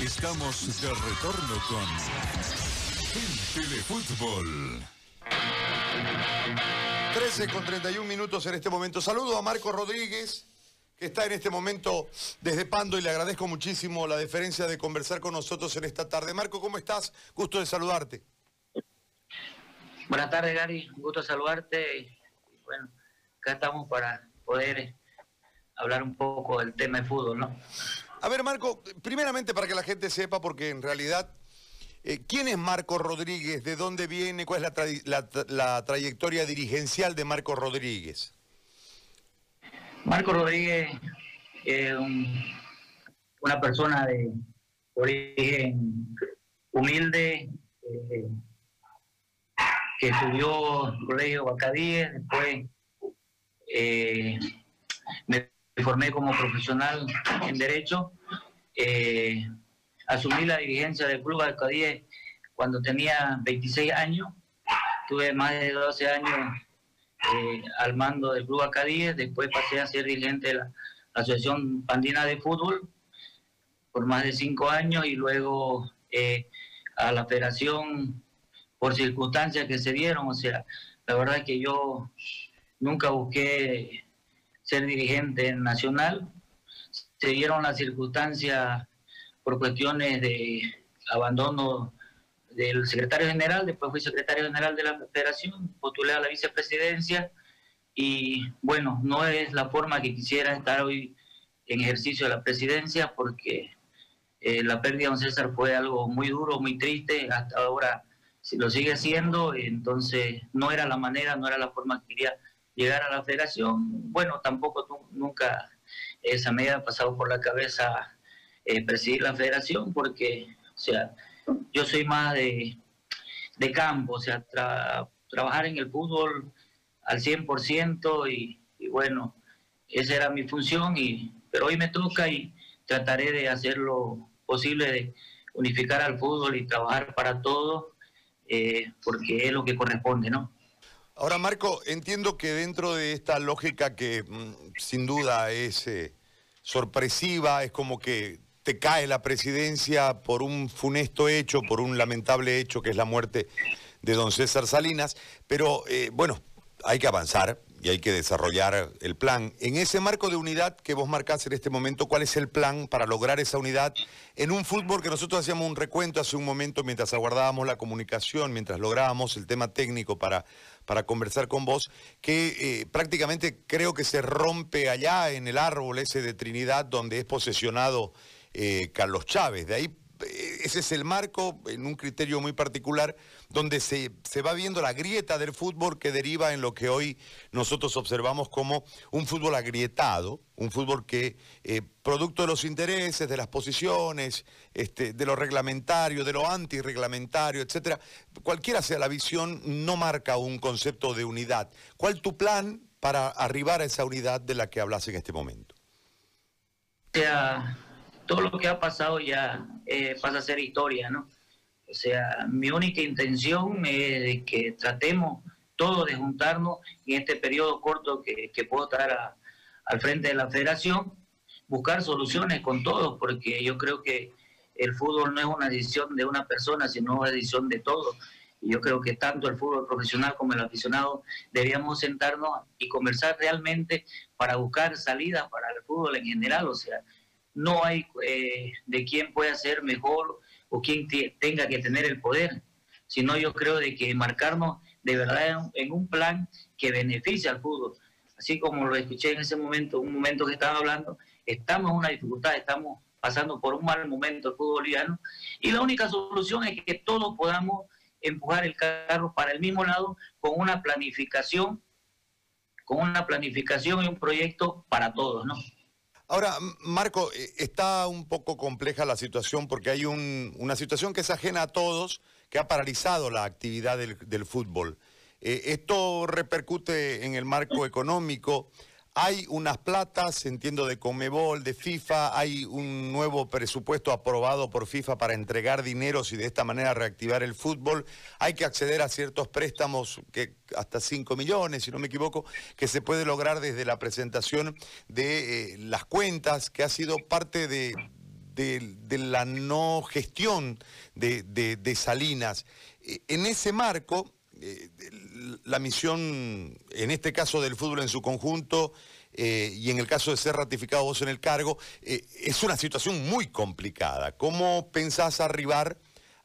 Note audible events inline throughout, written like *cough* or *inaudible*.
Estamos de retorno con Gente de Fútbol. 13 con 31 minutos en este momento. Saludo a Marco Rodríguez, que está en este momento desde Pando y le agradezco muchísimo la deferencia de conversar con nosotros en esta tarde. Marco, ¿cómo estás? Gusto de saludarte. Buenas tardes, Gary. Gusto de saludarte. Bueno, acá estamos para poder hablar un poco del tema de fútbol, ¿no? A ver, Marco, primeramente para que la gente sepa, porque en realidad, eh, ¿quién es Marco Rodríguez? ¿De dónde viene? ¿Cuál es la, trayectoria dirigencial de Marco Rodríguez? Marco Rodríguez es una persona de origen humilde, eh, que estudió Colegio Bacadíes, después eh, me formé como profesional en Derecho. Eh, asumí la dirigencia del Club Alcadíes cuando tenía 26 años. Tuve más de 12 años eh, al mando del Club Alcadíes. Después pasé a ser dirigente de la Asociación Pandina de Fútbol por más de 5 años y luego eh, a la federación por circunstancias que se dieron. O sea, la verdad es que yo nunca busqué ser dirigente nacional. Se dieron las circunstancias por cuestiones de abandono del secretario general, después fui secretario general de la federación, postulé a la vicepresidencia y bueno, no es la forma que quisiera estar hoy en ejercicio de la presidencia porque eh, la pérdida de don César fue algo muy duro, muy triste, hasta ahora lo sigue siendo, entonces no era la manera, no era la forma que quería llegar a la federación. Bueno, tampoco nunca esa medida ha pasado por la cabeza eh, presidir la federación porque, o sea, yo soy más de, campo, o sea, trabajar en el fútbol al 100% y, y bueno, esa era mi función, y, pero hoy me toca y trataré de hacer lo posible de unificar al fútbol y trabajar para todos, eh, porque es lo que corresponde, ¿no? Ahora, Marco, entiendo que dentro de esta lógica que mm, sin duda es eh, sorpresiva, es como que te cae la presidencia por un funesto hecho, por un lamentable hecho que es la muerte de don César Salinas, pero eh, bueno, hay que avanzar y hay que desarrollar el plan. En ese marco de unidad que vos marcás en este momento, ¿cuál es el plan para lograr esa unidad en un fútbol que nosotros hacíamos un recuento hace un momento mientras aguardábamos la comunicación, mientras lográbamos el tema técnico para, para conversar con vos, que eh, prácticamente creo que se rompe allá en el árbol ese de Trinidad donde es posesionado eh, Carlos Chávez. De ahí ese es el marco, en un criterio muy particular, donde se, va viendo la grieta del fútbol que deriva en lo que hoy nosotros observamos como un fútbol agrietado, un fútbol que, eh, producto de los intereses, de las posiciones, este, de lo reglamentario, de lo antirreglamentario, etcétera, cualquiera sea la visión, no marca un concepto de unidad. ¿Cuál tu plan para arribar a esa unidad de la que hablas en este momento? Todo lo que ha pasado ya eh, pasa a ser historia, ¿no? O sea, mi única intención es que tratemos todos de juntarnos en este periodo corto que, puedo estar al frente de la federación, buscar soluciones con todos, porque yo creo que el fútbol no es una decisión de una persona, sino una decisión de todos. Y yo creo que tanto el fútbol profesional como el aficionado deberíamos sentarnos y conversar realmente para buscar salidas para el fútbol en general. O sea, no hay eh, de quién pueda ser mejor o quién tenga que tener el poder, sino yo creo de que marcarnos de verdad en, un plan que beneficie al fútbol. Así como lo escuché en ese momento, un momento que estaba hablando, estamos en una dificultad, estamos pasando por un mal momento el fútbol boliviano y la única solución es que todos podamos empujar el carro para el mismo lado con una planificación, con una planificación y un proyecto para todos, ¿no? Ahora, Marco, eh, está un poco compleja la situación porque hay una situación que es ajena a todos, que ha paralizado la actividad del, fútbol. Eh, esto repercute en el marco económico. Hay unas platas, entiendo, de Comebol, de FIFA, hay un nuevo presupuesto aprobado por FIFA para entregar dineros y de esta manera reactivar el fútbol. Hay que acceder a ciertos préstamos, que hasta 5 millones, si no me equivoco, que se puede lograr desde la presentación de eh, las cuentas, que ha sido parte de, la no gestión de, Salinas. Eh, en ese marco, eh, la misión, en este caso del fútbol en su conjunto, eh, y en el caso de ser ratificado vos en el cargo, es una situación muy complicada. ¿Cómo pensás arribar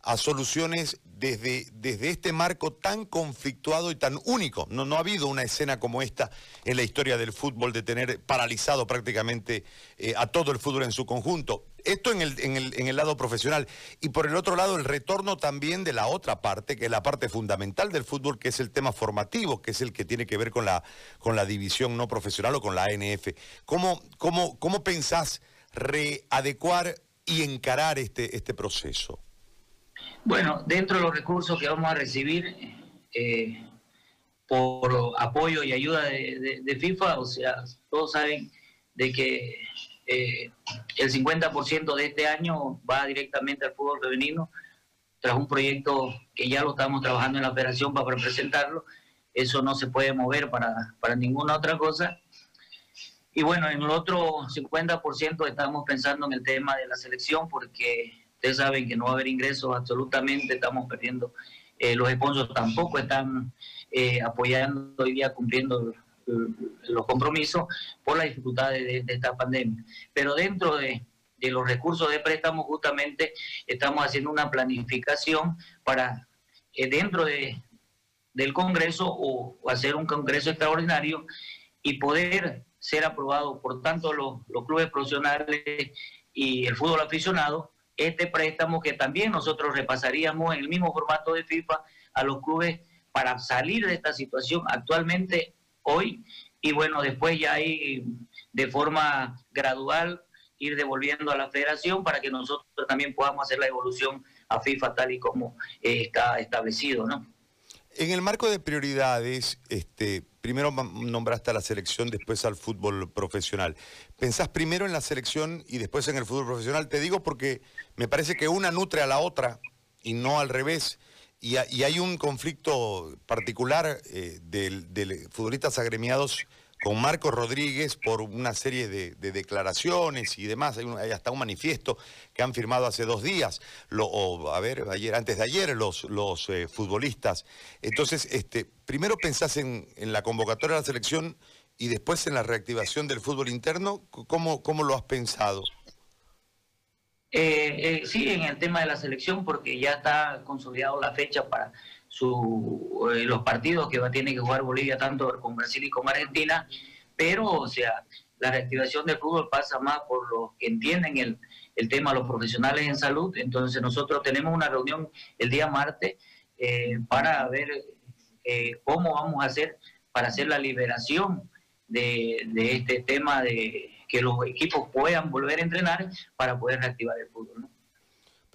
a soluciones desde, desde este marco tan conflictuado y tan único. No, no ha habido una escena como esta en la historia del fútbol de tener paralizado prácticamente eh, a todo el fútbol en su conjunto. Esto en el, en, el, en el lado profesional. Y por el otro lado, el retorno también de la otra parte, que es la parte fundamental del fútbol, que es el tema formativo, que es el que tiene que ver con la, con la división no profesional o con la ANF. ¿Cómo, cómo, cómo pensás readecuar y encarar este, este proceso? Bueno, dentro de los recursos que vamos a recibir eh, por apoyo y ayuda de, FIFA, o sea, todos saben de que eh, el 50% de este año va directamente al fútbol femenino, tras un proyecto que ya lo estamos trabajando en la federación para presentarlo. Eso no se puede mover para, para ninguna otra cosa. Y bueno, en el otro 50% estamos pensando en el tema de la selección porque Ustedes saben que no va a haber ingresos absolutamente, estamos perdiendo. Eh, los sponsors tampoco están eh, apoyando hoy día, cumpliendo los compromisos por las dificultades de, esta pandemia. Pero dentro de, los recursos de préstamo, justamente estamos haciendo una planificación para eh, dentro de, del Congreso o, hacer un Congreso extraordinario y poder ser aprobado por tanto los clubes profesionales y el fútbol aficionado este préstamo que también nosotros repasaríamos en el mismo formato de FIFA a los clubes para salir de esta situación actualmente hoy y bueno, después ya de forma gradual ir devolviendo a la federación para que nosotros también podamos hacer la evolución a FIFA tal y como eh, está establecido, ¿no? En el marco de prioridades, este, primero nombraste a la selección, después al fútbol profesional. ¿Pensás primero en la selección y después en el fútbol profesional? Te digo porque me parece que una nutre a la otra y no al revés. Y, hay un conflicto particular eh, de futbolistas agremiados con Marco Rodríguez por una serie de, declaraciones y demás. Hay, hasta un manifiesto que han firmado hace dos días, o a ver, ayer, antes de ayer, los, los eh, futbolistas. Entonces, este, primero pensás en, la convocatoria de la selección y después en la reactivación del fútbol interno. ¿Cómo, cómo lo has pensado? Eh, eh, sí, en el tema de la selección, porque ya está consolidado la fecha para su, eh, los partidos que va, tiene que jugar Bolivia tanto con Brasil y con Argentina, pero o sea, la reactivación del fútbol pasa más por los que entienden el, el tema, los profesionales en salud, entonces nosotros tenemos una reunión el día martes eh, para ver cómo vamos a hacer para hacer la liberación de, de este tema de que los equipos puedan volver a entrenar para poder reactivar el fútbol. ¿no?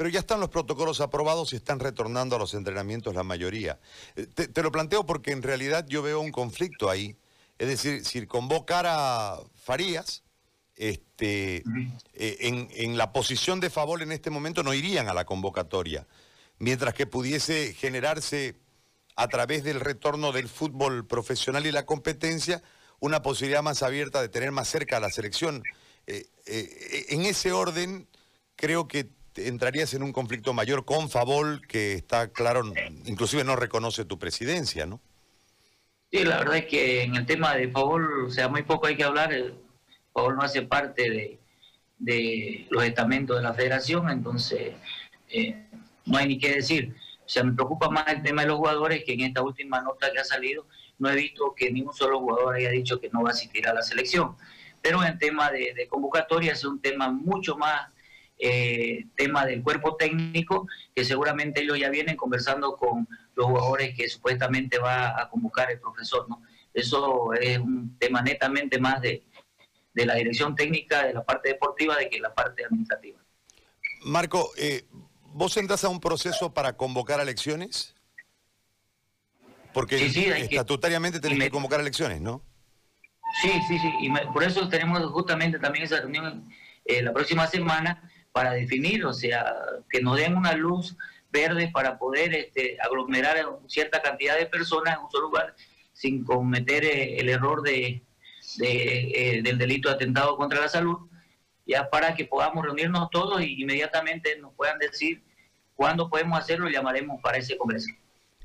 Pero ya están los protocolos aprobados y están retornando a los entrenamientos la mayoría. Eh, te, lo planteo porque en realidad yo veo un conflicto ahí. Es decir, si convocar a Farías, este, eh, en, la posición de favor en este momento no irían a la convocatoria, mientras que pudiese generarse a través del retorno del fútbol profesional y la competencia una posibilidad más abierta de tener más cerca a la selección. Eh, en ese orden, creo que entrarías en un conflicto mayor con Favol, que está claro, inclusive no reconoce tu presidencia, ¿no? Sí, la verdad es que en el tema de Favol, o sea, muy poco hay que hablar. Favol no hace parte de, los estamentos de la federación, entonces eh, no hay ni qué decir. O sea, me preocupa más el tema de los jugadores, que en esta última nota que ha salido no he visto que ningún solo jugador haya dicho que no va a asistir a la selección. Pero en tema de, de convocatoria es un tema mucho más eh, tema del cuerpo técnico, que seguramente ellos ya vienen conversando con los jugadores que supuestamente va a convocar el profesor. ¿no? Eso es un tema netamente más de, de la dirección técnica, de la parte deportiva, de que la parte administrativa. Marco, eh, ¿vos entras a un proceso para convocar elecciones? Porque estatutariamente tenés que convocar elecciones, ¿no? Sí, sí, sí. Y por eso tenemos justamente también esa reunión eh, la próxima semana para definir, o sea, que nos den una luz verde para poder este, aglomerar a cierta cantidad de personas en un solo lugar sin cometer eh, el error de, eh, del delito de atentado contra la salud. ya para que podamos reunirnos todos y inmediatamente nos puedan decir cuándo podemos hacerlo, llamaremos para ese congreso.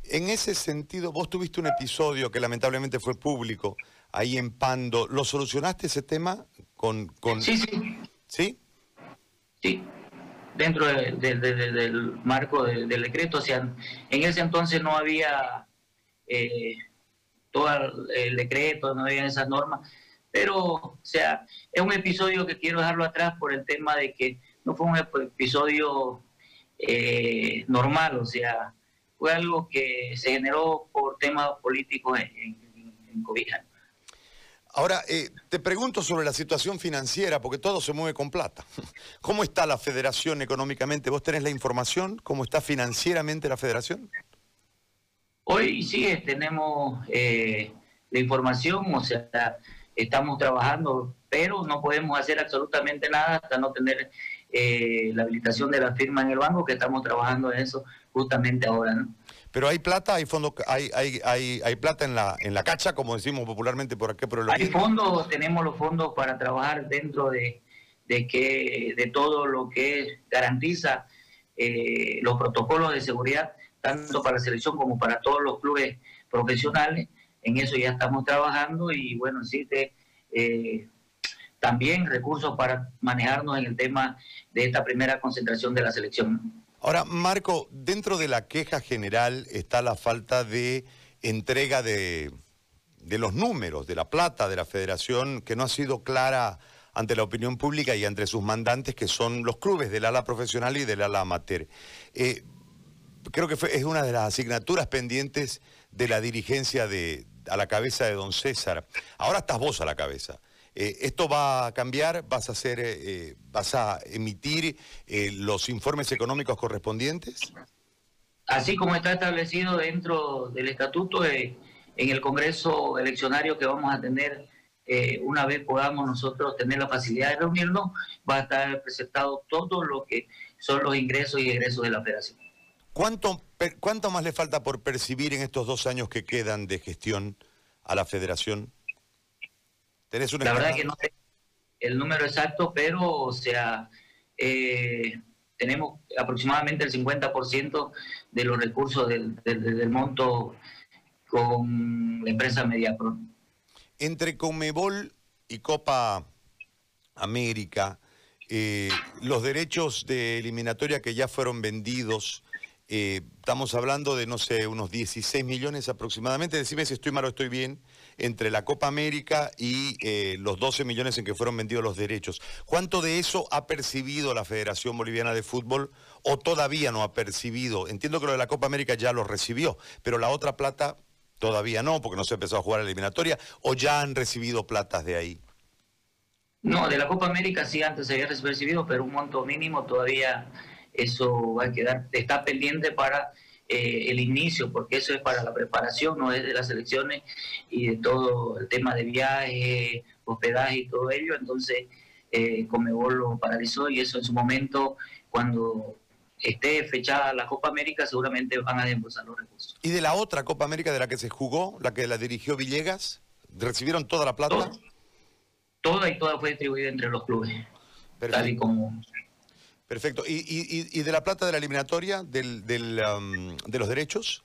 En ese sentido, vos tuviste un episodio que lamentablemente fue público ahí en Pando. ¿Lo solucionaste ese tema con...? con... Sí, sí. ¿Sí? Sí, dentro del marco del decreto. O sea, en ese entonces no había eh, todo el decreto, no había esas normas. Pero, o sea, es un episodio que quiero dejarlo atrás por el tema de que no fue un episodio eh, normal, o sea, fue algo que se generó por temas políticos en, en, Cobija. Ahora, eh, te pregunto sobre la situación financiera, porque todo se mueve con plata. *laughs* ¿Cómo está la federación económicamente? ¿Vos tenés la información? ¿Cómo está financieramente la federación? Hoy sí tenemos eh, la información, o sea, estamos trabajando, pero no podemos hacer absolutamente nada hasta no tener eh, la habilitación de la firma en el banco, que estamos trabajando en eso justamente ahora, ¿no? Pero hay plata, hay fondos, hay, hay, hay, hay, plata en la en la cacha, como decimos popularmente por aquí, por el Hay fondos, tenemos los fondos para trabajar dentro de, de que de todo lo que garantiza eh, los protocolos de seguridad, tanto para la selección como para todos los clubes profesionales. En eso ya estamos trabajando y bueno, existe eh, también recursos para manejarnos en el tema de esta primera concentración de la selección. Ahora, Marco, dentro de la queja general está la falta de entrega de, los números, de la plata de la federación, que no ha sido clara ante la opinión pública y entre sus mandantes, que son los clubes del ala profesional y del ala amateur. Eh, creo que es una de las asignaturas pendientes de la dirigencia de, a la cabeza de don César. Ahora estás vos a la cabeza. Eh, ¿Esto va a cambiar? ¿Vas a, hacer, eh, eh, vas a emitir los informes económicos correspondientes? Así como está establecido dentro del estatuto, en el Congreso eleccionario que vamos a tener una vez podamos nosotros tener la facilidad de reunirnos, va a estar presentado todo lo que son los ingresos y egresos de la federación. ¿Cuánto, ¿Cuánto más le falta por percibir en estos dos años que quedan de gestión a la federación? La verdad que no sé el número exacto, pero, o sea, eh, tenemos aproximadamente el 50% de los recursos del, del, monto con la empresa Mediapro. Entre Comebol y Copa América, eh, los derechos de eliminatoria que ya fueron vendidos, eh, estamos hablando de, no sé, unos 16 millones aproximadamente. Decime si estoy mal o estoy bien entre la Copa América y eh, los 12 millones en que fueron vendidos los derechos. ¿Cuánto de eso ha percibido la Federación Boliviana de Fútbol o todavía no ha percibido? Entiendo que lo de la Copa América ya lo recibió, pero la otra plata todavía no, porque no se empezó a jugar la eliminatoria, o ya han recibido platas de ahí. No, de la Copa América sí antes se había recibido, pero un monto mínimo todavía eso va a quedar, está pendiente para eh, el inicio, porque eso es para la preparación, no es de las elecciones y de todo el tema de viaje, hospedaje y todo ello. Entonces, eh, Comebol lo paralizó y eso en su momento, cuando esté fechada la Copa América, seguramente van a desembolsar los recursos. ¿Y de la otra Copa América de la que se jugó, la que la dirigió Villegas? ¿Recibieron toda la plata? Toda y toda fue distribuida entre los clubes. Tal y como Perfecto. ¿Y, y, de la plata de la eliminatoria, del, del, de los derechos?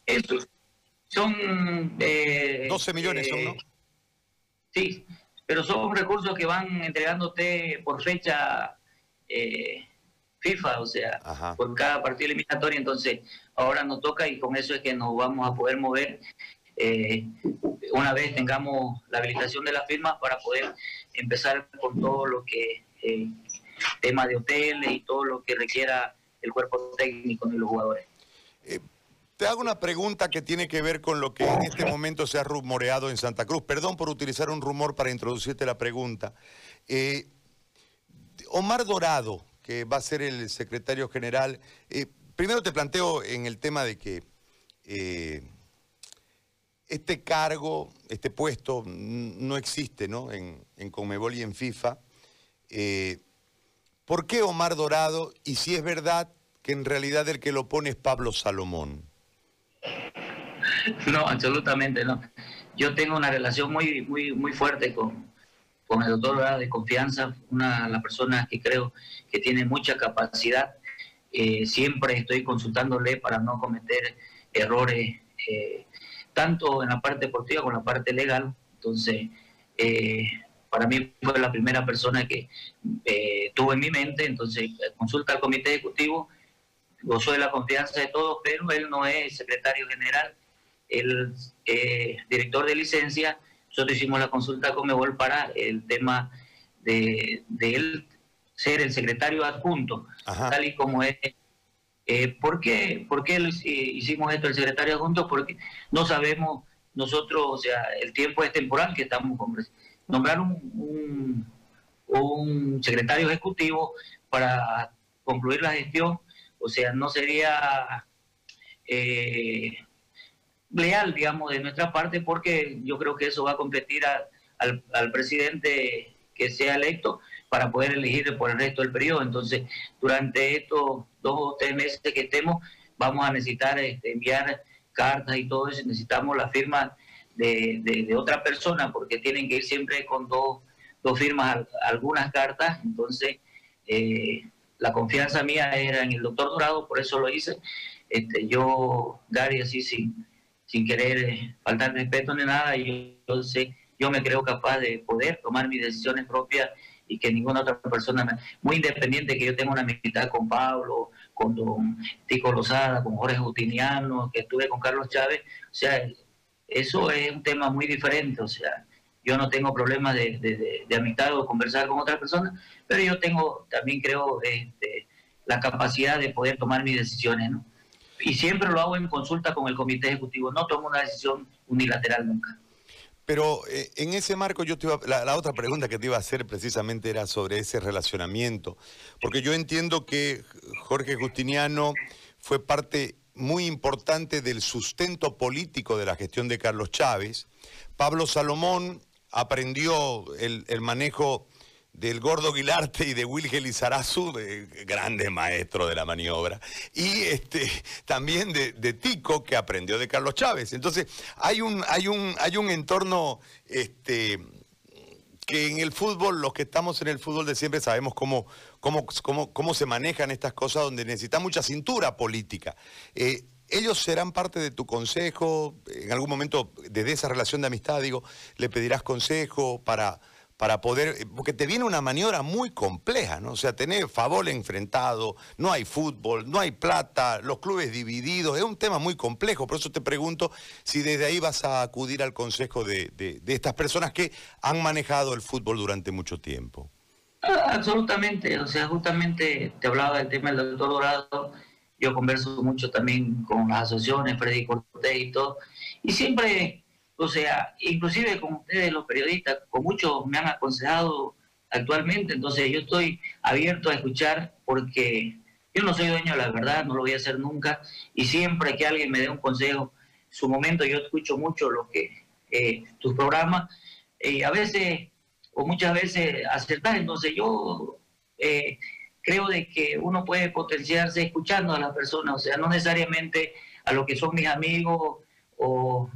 son... Eh, 12 millones son, ¿no? Sí, pero son recursos que van entregándote por fecha eh, FIFA, o sea, por cada partido eliminatorio. Entonces, ahora nos toca y con eso es que nos vamos a poder mover eh, una vez tengamos la habilitación de las firmas para poder empezar con todo lo que eh, tema de hoteles y todo lo que requiera el cuerpo técnico de los jugadores. Eh, te hago una pregunta que tiene que ver con lo que en este momento se ha rumoreado en Santa Cruz. Perdón por utilizar un rumor para introducirte la pregunta. Eh, Omar Dorado, que va a ser el secretario general, eh, primero te planteo en el tema de que este cargo, este puesto no existe ¿no? En, en Conmebol y en FIFA. ¿Por qué Omar Dorado? Y si es verdad que en realidad el que lo pone es Pablo Salomón. *laughs* No, absolutamente no. Yo tengo una relación muy, muy, muy fuerte con, con el doctor de confianza, una de las personas que creo que tiene mucha capacidad. Eh, siempre estoy consultándole para no cometer errores, eh, tanto en la parte deportiva como en la parte legal. Entonces, eh, para mí fue la primera persona que tuve en mi mente, entonces consulta al comité ejecutivo, gozo de la confianza de todos, pero él no es secretario general, el director de licencia, nosotros hicimos la consulta con Mebol para el tema de, él ser el secretario adjunto, tal y como es. Eh, ¿por, qué, ¿Por qué hicimos esto el secretario adjunto? Porque no sabemos nosotros, o sea, el tiempo es temporal que estamos con nombrar un, un, secretario ejecutivo para concluir la gestión, o sea, no sería eh, leal, digamos, de nuestra parte, porque yo creo que eso va a competir al, al, presidente que sea electo para poder elegir por el resto del periodo. Entonces, durante estos dos o tres meses que estemos, vamos a necesitar este, enviar cartas y todo eso. Necesitamos la firma de, otra persona, porque tienen que ir siempre con dos, dos firmas algunas cartas. Entonces, eh, la confianza mía era en el doctor Dorado, por eso lo hice. Este, yo, Gary, así sin sin querer eh, faltar respeto ni nada, y yo, sé, yo me creo capaz de poder tomar mis decisiones propias y que ninguna otra persona, muy independiente que yo tenga una amistad con Pablo, con don Tico Lozada, con Jorge Justiniano, que estuve con Carlos Chávez, o sea, eso es un tema muy diferente, o sea, yo no tengo problemas de, de, amistad o conversar con otras personas, pero yo tengo, también creo, este, la capacidad de poder tomar mis decisiones, ¿no? y siempre lo hago en consulta con el comité ejecutivo, no tomo una decisión unilateral nunca. Pero eh, en ese marco yo te iba, la, otra pregunta que te iba a hacer precisamente era sobre ese relacionamiento, porque yo entiendo que Jorge Justiniano fue parte muy importante del sustento político de la gestión de Carlos Chávez. Pablo Salomón aprendió el, el manejo del Gordo Guilarte y de Wilhelm Izarazu, grande maestro de la maniobra, y este, también de, Tico, que aprendió de Carlos Chávez. Entonces, hay un, hay un, hay un entorno este, que en el fútbol, los que estamos en el fútbol de siempre sabemos cómo, cómo, cómo, cómo se manejan estas cosas donde necesita mucha cintura política. Eh, ellos serán parte de tu consejo, en algún momento desde esa relación de amistad, digo, le pedirás consejo para para poder, eh, porque te viene una maniobra muy compleja, ¿no? O sea, tener favor enfrentado, no hay fútbol, no hay plata, los clubes divididos, es un tema muy complejo, por eso te pregunto si desde ahí vas a acudir al consejo de, estas personas que han manejado el fútbol durante mucho tiempo. Ah, absolutamente, o sea, justamente te hablaba del tema del doctor Dorado, yo converso mucho también con las asociaciones, Freddy Cortés y todo, y siempre o sea, inclusive con ustedes los periodistas, con muchos me han aconsejado actualmente, entonces yo estoy abierto a escuchar porque yo no soy dueño de la verdad, no lo voy a hacer nunca, y siempre que alguien me dé un consejo, en su momento yo escucho mucho lo que eh, tus programas, y a veces o muchas veces acertar, entonces yo eh, creo de que uno puede potenciarse escuchando a las personas, o sea, no necesariamente a lo que son mis amigos o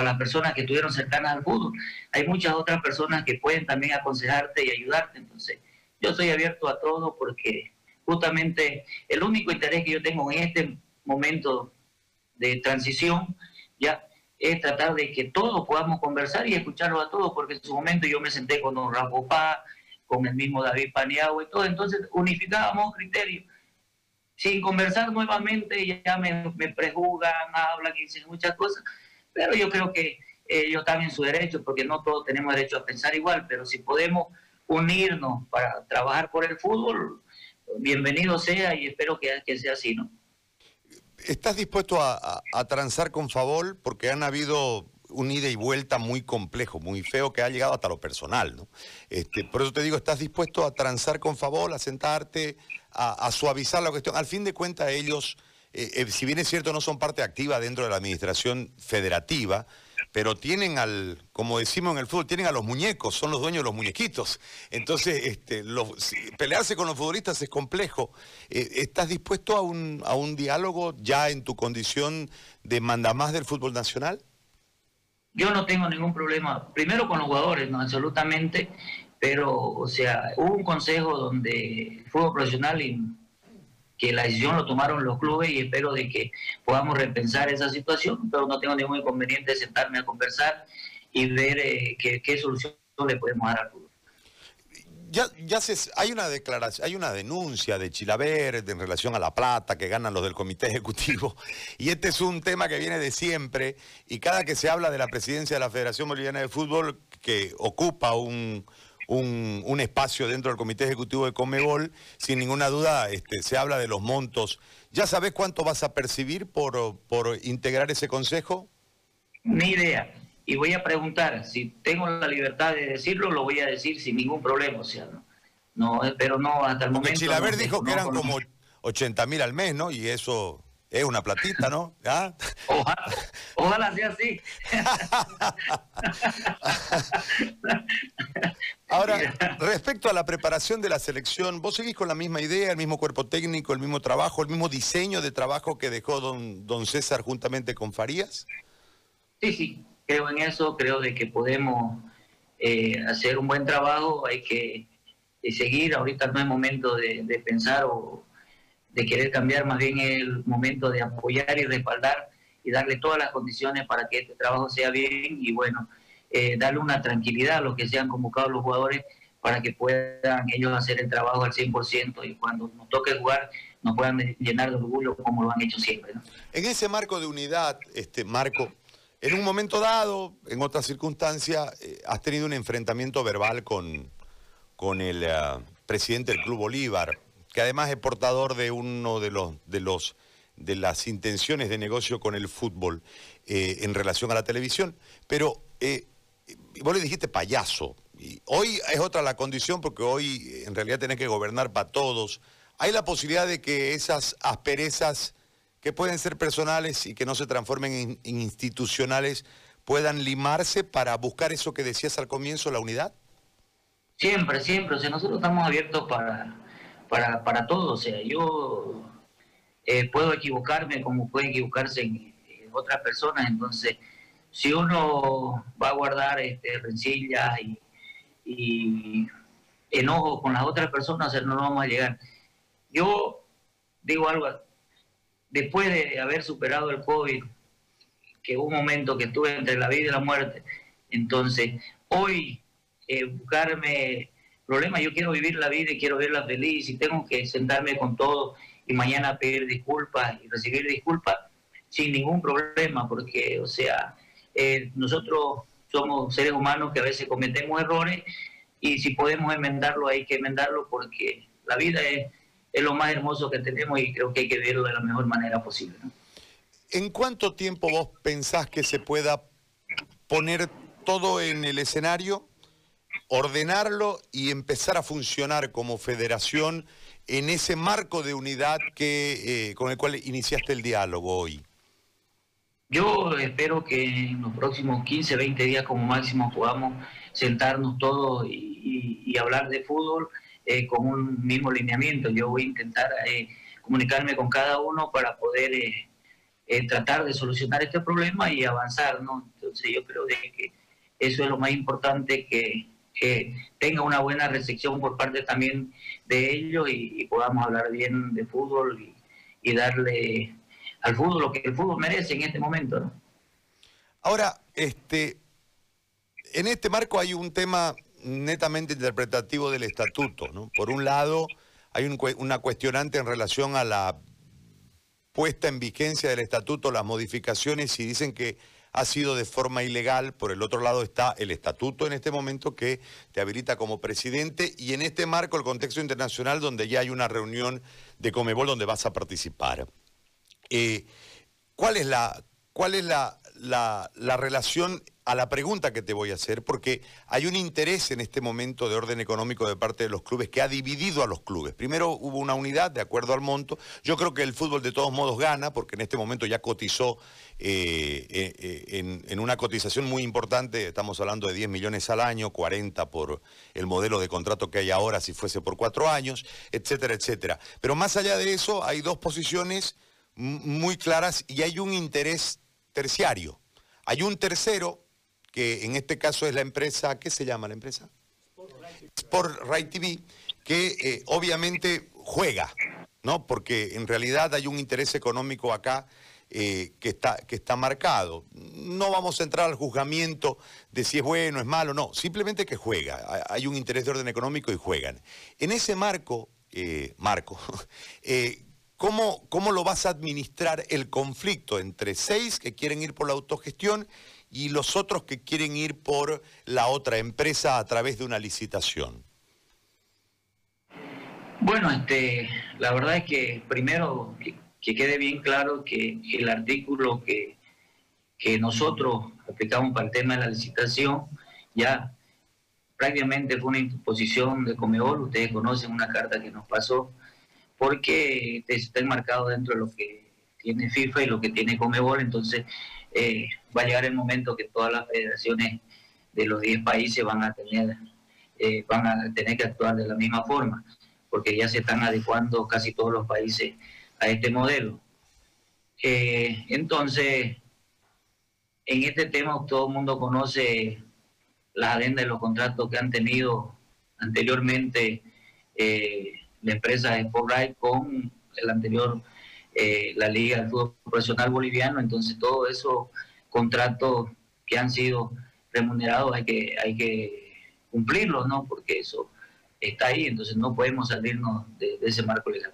a las personas que estuvieron cercanas al fútbol. Hay muchas otras personas que pueden también aconsejarte y ayudarte. Entonces, yo estoy abierto a todo porque justamente el único interés que yo tengo en este momento de transición ya es tratar de que todos podamos conversar y escucharlo a todos, porque en su momento yo me senté con don Rafa con el mismo David Paniagua y todo, entonces unificábamos criterios. Sin conversar nuevamente ya me, me prejuzgan, hablan y dicen muchas cosas, pero yo creo que ellos están en su derecho, porque no todos tenemos derecho a pensar igual, pero si podemos unirnos para trabajar por el fútbol, bienvenido sea y espero que, que sea así, ¿no? ¿Estás dispuesto a, a, transar con Favol? Porque han habido un ida y vuelta muy complejo, muy feo, que ha llegado hasta lo personal, ¿no? Este, por eso te digo, ¿estás dispuesto a transar con Favol, a sentarte, a, a suavizar la cuestión? Al fin de cuentas, ellos eh, eh, si bien es cierto, no son parte activa dentro de la administración federativa, pero tienen al, como decimos en el fútbol, tienen a los muñecos, son los dueños de los muñequitos. Entonces, este, pelearse con los futbolistas es complejo. Eh, ¿Estás dispuesto a un, a un diálogo ya en tu condición de mandamás del fútbol nacional? Yo no tengo ningún problema, primero con los jugadores, no absolutamente, pero, o sea, hubo un consejo donde el fútbol profesional y que la decisión lo tomaron los clubes y espero de que podamos repensar esa situación, pero no tengo ningún inconveniente de sentarme a conversar y ver eh, qué, solución le podemos dar al fútbol ya, ya se, hay una declaración, hay una denuncia de Chilaverde en relación a la plata que ganan los del comité ejecutivo. *laughs* Y este es un tema que viene de siempre. Y cada que se habla de la presidencia de la Federación Boliviana de Fútbol, que ocupa un, un, espacio dentro del comité ejecutivo de Comebol, sin ninguna duda este, se habla de los montos. ¿Ya sabes cuánto vas a percibir por, por integrar ese consejo? Ni idea y voy a preguntar, si tengo la libertad de decirlo, lo voy a decir sin ningún problema, o sea, no, no pero no hasta el momento. Chilaver dijo que eran como 80 mil al mes, ¿no? Y eso es una platita, ¿no? ¿Ah? *laughs* Ojalá, ojalá sea así. *laughs* Ahora, respecto a la preparación de la selección, ¿vos seguís con la misma idea, el mismo cuerpo técnico, el mismo trabajo, el mismo diseño de trabajo que dejó don, don César juntamente con Farías? Sí, sí, creo en eso, creo de que podemos eh, hacer un buen trabajo, hay que seguir, ahorita no es momento de, pensar o de querer cambiar, más bien el momento de apoyar y respaldar y darle todas las condiciones para que este trabajo sea bien y bueno, eh, darle una tranquilidad a los que sean convocados los jugadores para que puedan ellos hacer el trabajo al 100% y cuando nos toque jugar nos puedan llenar de orgullo como lo han hecho siempre. En ese marco de unidad, este Marco, en un momento dado, en otra circunstancia, eh, has tenido un enfrentamiento verbal con, con el eh, presidente del Club Bolívar, que además es portador de uno de los de los de las intenciones de negocio con el fútbol eh, en relación a la televisión. Pero vos le dijiste payaso. Y hoy es otra la condición porque hoy en realidad tenés que gobernar para todos. Hay la posibilidad de que esas asperezas que pueden ser personales y que no se transformen en, institucionales, puedan limarse para buscar eso que decías al comienzo, la unidad? Siempre, siempre. O sea, nosotros estamos abiertos para, para, para todo. O sea, yo eh, puedo equivocarme como pueden equivocarse en, otras personas. Entonces, si uno va a guardar este, rencillas y, y enojo con las otras personas, no vamos a llegar. Yo digo algo, después de haber superado el COVID, que hubo un momento que estuve entre la vida y la muerte, entonces hoy eh, buscarme problemas, yo quiero vivir la vida y quiero verla feliz y tengo que sentarme con todo y mañana pedir disculpas y recibir disculpas sin ningún problema, porque, o sea, eh, nosotros somos seres humanos que a veces cometemos errores y si podemos enmendarlo hay que enmendarlo porque la vida es es lo más hermoso que tenemos y creo que hay que verlo de la mejor manera posible. ¿En cuánto tiempo vos pensás que se pueda poner todo en el escenario, ordenarlo y empezar a funcionar como federación en ese marco de unidad que, eh, con el cual iniciaste el diálogo hoy? Yo espero que en los próximos 15, 20 días como máximo podamos sentarnos todos y hablar de fútbol eh, con un mismo lineamiento. Yo voy a intentar eh, comunicarme con cada uno para poder eh, tratar de solucionar este problema y avanzar, ¿no? Entonces yo creo que eso es lo más importante, que, tenga una buena recepción por parte también de ellos y, podamos hablar bien de fútbol y, darle al fútbol lo que el fútbol merece en este momento. Ahora, este, en este marco hay un tema netamente interpretativo del estatuto. ¿no? Por un lado, hay una cuestionante en relación a la puesta en vigencia del estatuto, las modificaciones, y dicen que ha sido de forma ilegal. Por el otro lado está el estatuto en este momento que te habilita como presidente y en este marco el contexto internacional donde ya hay una reunión de Comebol donde vas a participar. Eh, ¿Cuál es la, cuál es la, la, la relación a la pregunta que te voy a hacer, porque hay un interés en este momento de orden económico de parte de los clubes que ha dividido a los clubes. Primero hubo una unidad de acuerdo al monto. Yo creo que el fútbol de todos modos gana, porque en este momento ya cotizó eh, eh, en, una cotización muy importante, estamos hablando de 10 millones al año, 40 por el modelo de contrato que hay ahora si fuese por cuatro años, etcétera, etcétera. Pero más allá de eso, hay dos posiciones muy claras y hay un interés terciario. Hay un tercero que en este caso es la empresa, ¿qué se llama la empresa? por Rai TV, que eh, obviamente juega, ¿no? Porque en realidad hay un interés económico acá eh, que, está, que está marcado. No vamos a entrar al juzgamiento de si es bueno, es malo, no, simplemente que juega. Hay un interés de orden económico y juegan. En ese marco, eh, Marco, *laughs* ¿cómo, ¿cómo lo vas a administrar el conflicto entre seis que quieren ir por la autogestión y los otros que quieren ir por la otra empresa a través de una licitación? Bueno, este, la verdad es que primero que, quede bien claro que el artículo que, que nosotros aplicamos para el tema de la licitación ya prácticamente fue una imposición de Comebol, ustedes conocen una carta que nos pasó, porque está enmarcado dentro de lo que tiene FIFA y lo que tiene Comebol, entonces eh, va a llegar el momento que todas las federaciones de los 10 países van a tener eh, van a tener que actuar de la misma forma, porque ya se están adecuando casi todos los países a este modelo. Eh, entonces, en este tema todo el mundo conoce las adendas de los contratos que han tenido anteriormente la empresa de Sportlight con el anterior eh, la Liga del Fútbol Profesional Boliviano, entonces todos esos contratos que han sido remunerados hay que, hay que cumplirlos, ¿no? Porque eso está ahí, entonces no podemos salirnos de, ese marco legal.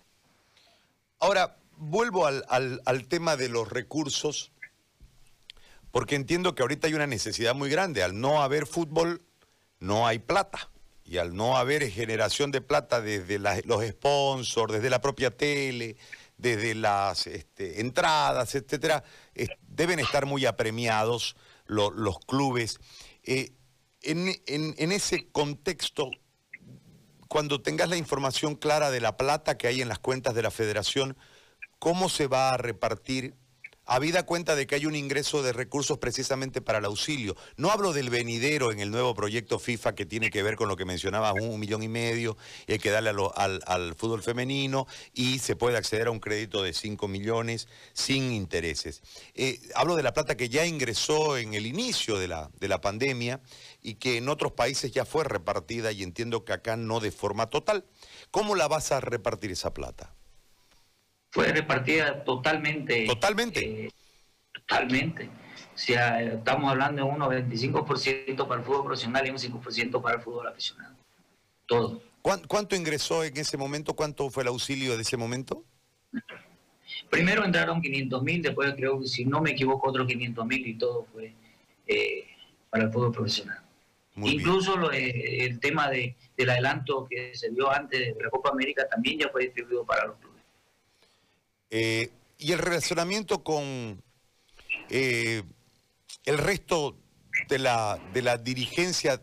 Ahora, vuelvo al, al, tema de los recursos, porque entiendo que ahorita hay una necesidad muy grande. Al no haber fútbol, no hay plata. Y al no haber generación de plata desde los sponsors, desde la propia tele, desde las este, entradas, etcétera, deben estar muy apremiados los clubes. Eh, en, ese contexto, cuando tengas la información clara de la plata que hay en las cuentas de la federación, ¿cómo se va a repartir habida cuenta de que hay un ingreso de recursos precisamente para el auxilio. No hablo del venidero en el nuevo proyecto FIFA que tiene que ver con lo que mencionaba, un, millón y medio, y hay que darle al, fútbol femenino y se puede acceder a un crédito de 5 millones sin intereses. Eh, hablo de la plata que ya ingresó en el inicio de la, de la pandemia y que en otros países ya fue repartida y entiendo que acá no de forma total. ¿Cómo la vas a repartir esa plata? Fue repartida totalmente. Totalmente. Eh, totalmente. O sea, estamos hablando de un 95% para el fútbol profesional y un 5% para el fútbol aficionado. Todo. ¿Cuánto ingresó en ese momento? ¿Cuánto fue el auxilio de ese momento? Primero entraron 500 mil, después creo que si no me equivoco otros 500 mil y todo fue eh, para el fútbol profesional. Incluso eh, el tema de, del adelanto que se dio antes de la Copa América también ya fue distribuido para los clubes. Eh, y el relacionamiento con eh, el resto de la, de la dirigencia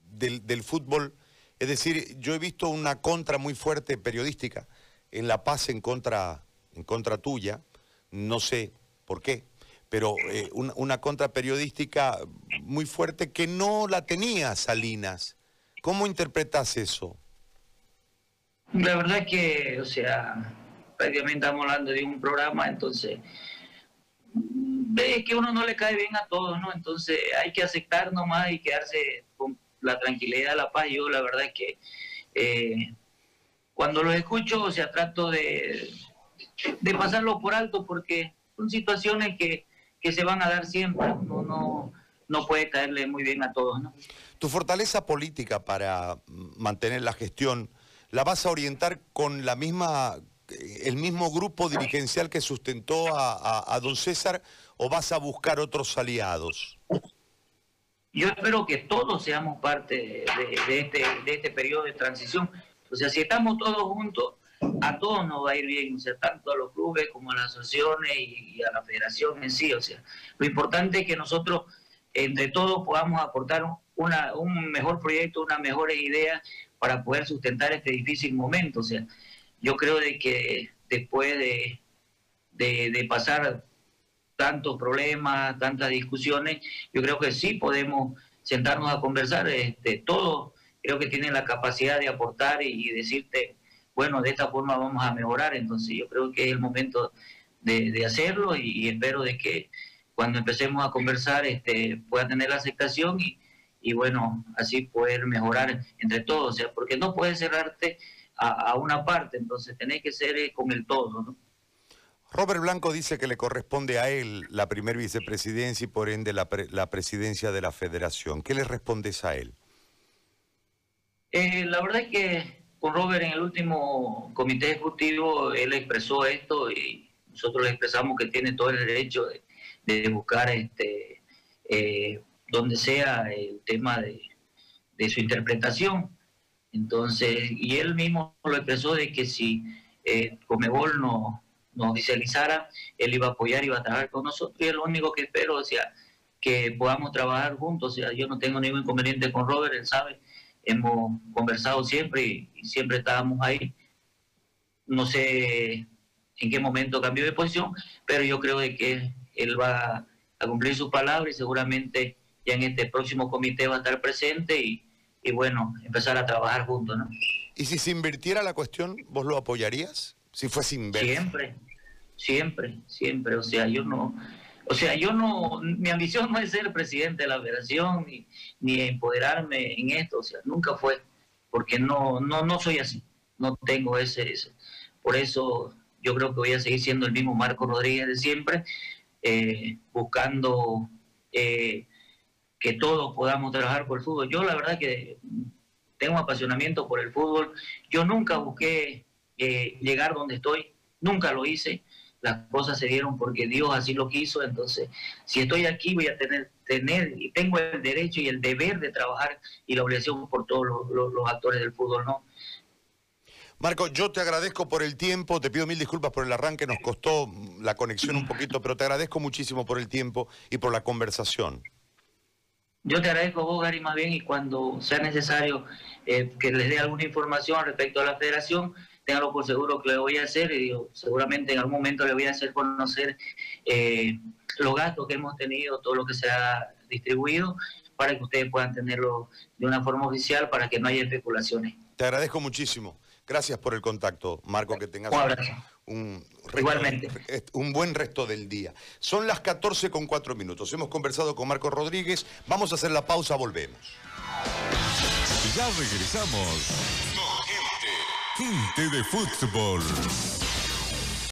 del, fútbol. Es decir, yo he visto una contra muy fuerte periodística en La Paz en contra, en contra tuya, no sé por qué, pero eh, una, una, contra periodística muy fuerte que no la tenía Salinas. ¿Cómo interpretas eso? La verdad que, o sea, prácticamente estamos hablando de un programa, entonces ve que uno no le cae bien a todos, ¿no? Entonces hay que aceptar nomás y quedarse con la tranquilidad, la paz. Yo la verdad es que eh, cuando los escucho, o sea, trato de, de pasarlo por alto porque son situaciones que, que se van a dar siempre, no, no, no puede caerle muy bien a todos, ¿no? Tu fortaleza política para mantener la gestión, ¿la vas a orientar con la misma el mismo grupo dirigencial que sustentó a, don César o vas a buscar otros aliados? Yo espero que todos seamos parte de, este, de este periodo de transición. O sea, si estamos todos juntos, a todos nos va a ir bien, o sea, tanto a los clubes como a las asociaciones y, a la federación en sí. O sea, lo importante es que nosotros entre todos podamos aportar una, un mejor proyecto, unas mejores ideas para poder sustentar este difícil momento. O sea, yo creo de que después de, de, pasar tantos problemas, tantas discusiones, yo creo que sí podemos sentarnos a conversar. Este, todos creo que tienen la capacidad de aportar y, decirte, bueno, de esta forma vamos a mejorar. Entonces yo creo que es el momento de, hacerlo y, espero de que cuando empecemos a conversar este, pueda tener la aceptación y, y bueno, así poder mejorar entre todos, o sea, porque no puedes cerrarte a, una parte, entonces tenés que ser eh, con el todo, ¿no? Robert Blanco dice que le corresponde a él la primer vicepresidencia y por ende la, la presidencia de la federación. ¿Qué le respondes a él? Eh, la verdad es que con Robert en el último comité ejecutivo él expresó esto y nosotros le expresamos que tiene todo el derecho de, buscar este eh, donde sea el tema de, su interpretación. Entonces, y él mismo lo expresó de que si eh, Comebol no, nos oficializara, él iba a apoyar, iba a trabajar con nosotros y es lo único que espero, o que podamos trabajar juntos, o sea, yo no tengo ningún inconveniente con Robert, él sabe, hemos conversado siempre y, siempre estábamos ahí. No sé en qué momento cambió de posición, pero yo creo de que él va a cumplir su palabra y seguramente ya en este próximo comité va a estar presente y, y bueno, empezar a trabajar juntos, ¿no? ¿Y si se invirtiera la cuestión, vos lo apoyarías? Si fuese inverso. Siempre, siempre, siempre. O sea, yo no, o sea, yo no, mi ambición no es ser presidente de la federación ni, ni empoderarme en esto, o sea, nunca fue, porque no, no, no soy así, no tengo ese, ese. Por eso yo creo que voy a seguir siendo el mismo Marco Rodríguez de siempre, eh, buscando eh, que todos podamos trabajar por el fútbol. Yo la verdad que tengo apasionamiento por el fútbol. Yo nunca busqué eh, llegar donde estoy, nunca lo hice las cosas se dieron porque Dios así lo quiso, entonces si estoy aquí voy a tener, tener y tengo el derecho y el deber de trabajar y la obligación por todos los, actores del fútbol, ¿no? Marco, yo te agradezco por el tiempo, te pido mil disculpas por el arranque, nos costó la conexión un poquito, pero te agradezco muchísimo por el tiempo y por la conversación. Yo te agradezco vos, Gary, más bien, y cuando sea necesario eh, que les dé alguna información respecto a la federación, téngalo por seguro que le voy a hacer y seguramente en algún momento le voy a hacer conocer eh, los gastos que hemos tenido, todo lo que se ha distribuido, para que ustedes puedan tenerlo de una forma oficial para que no haya especulaciones. Te agradezco muchísimo. Gracias por el contacto, Marco, que tengas un, Igualmente. *laughs* un buen resto del día. Son las 14 con 4 minutos. Hemos conversado con Marco Rodríguez. Vamos a hacer la pausa, volvemos. Ya regresamos. Gente de fútbol.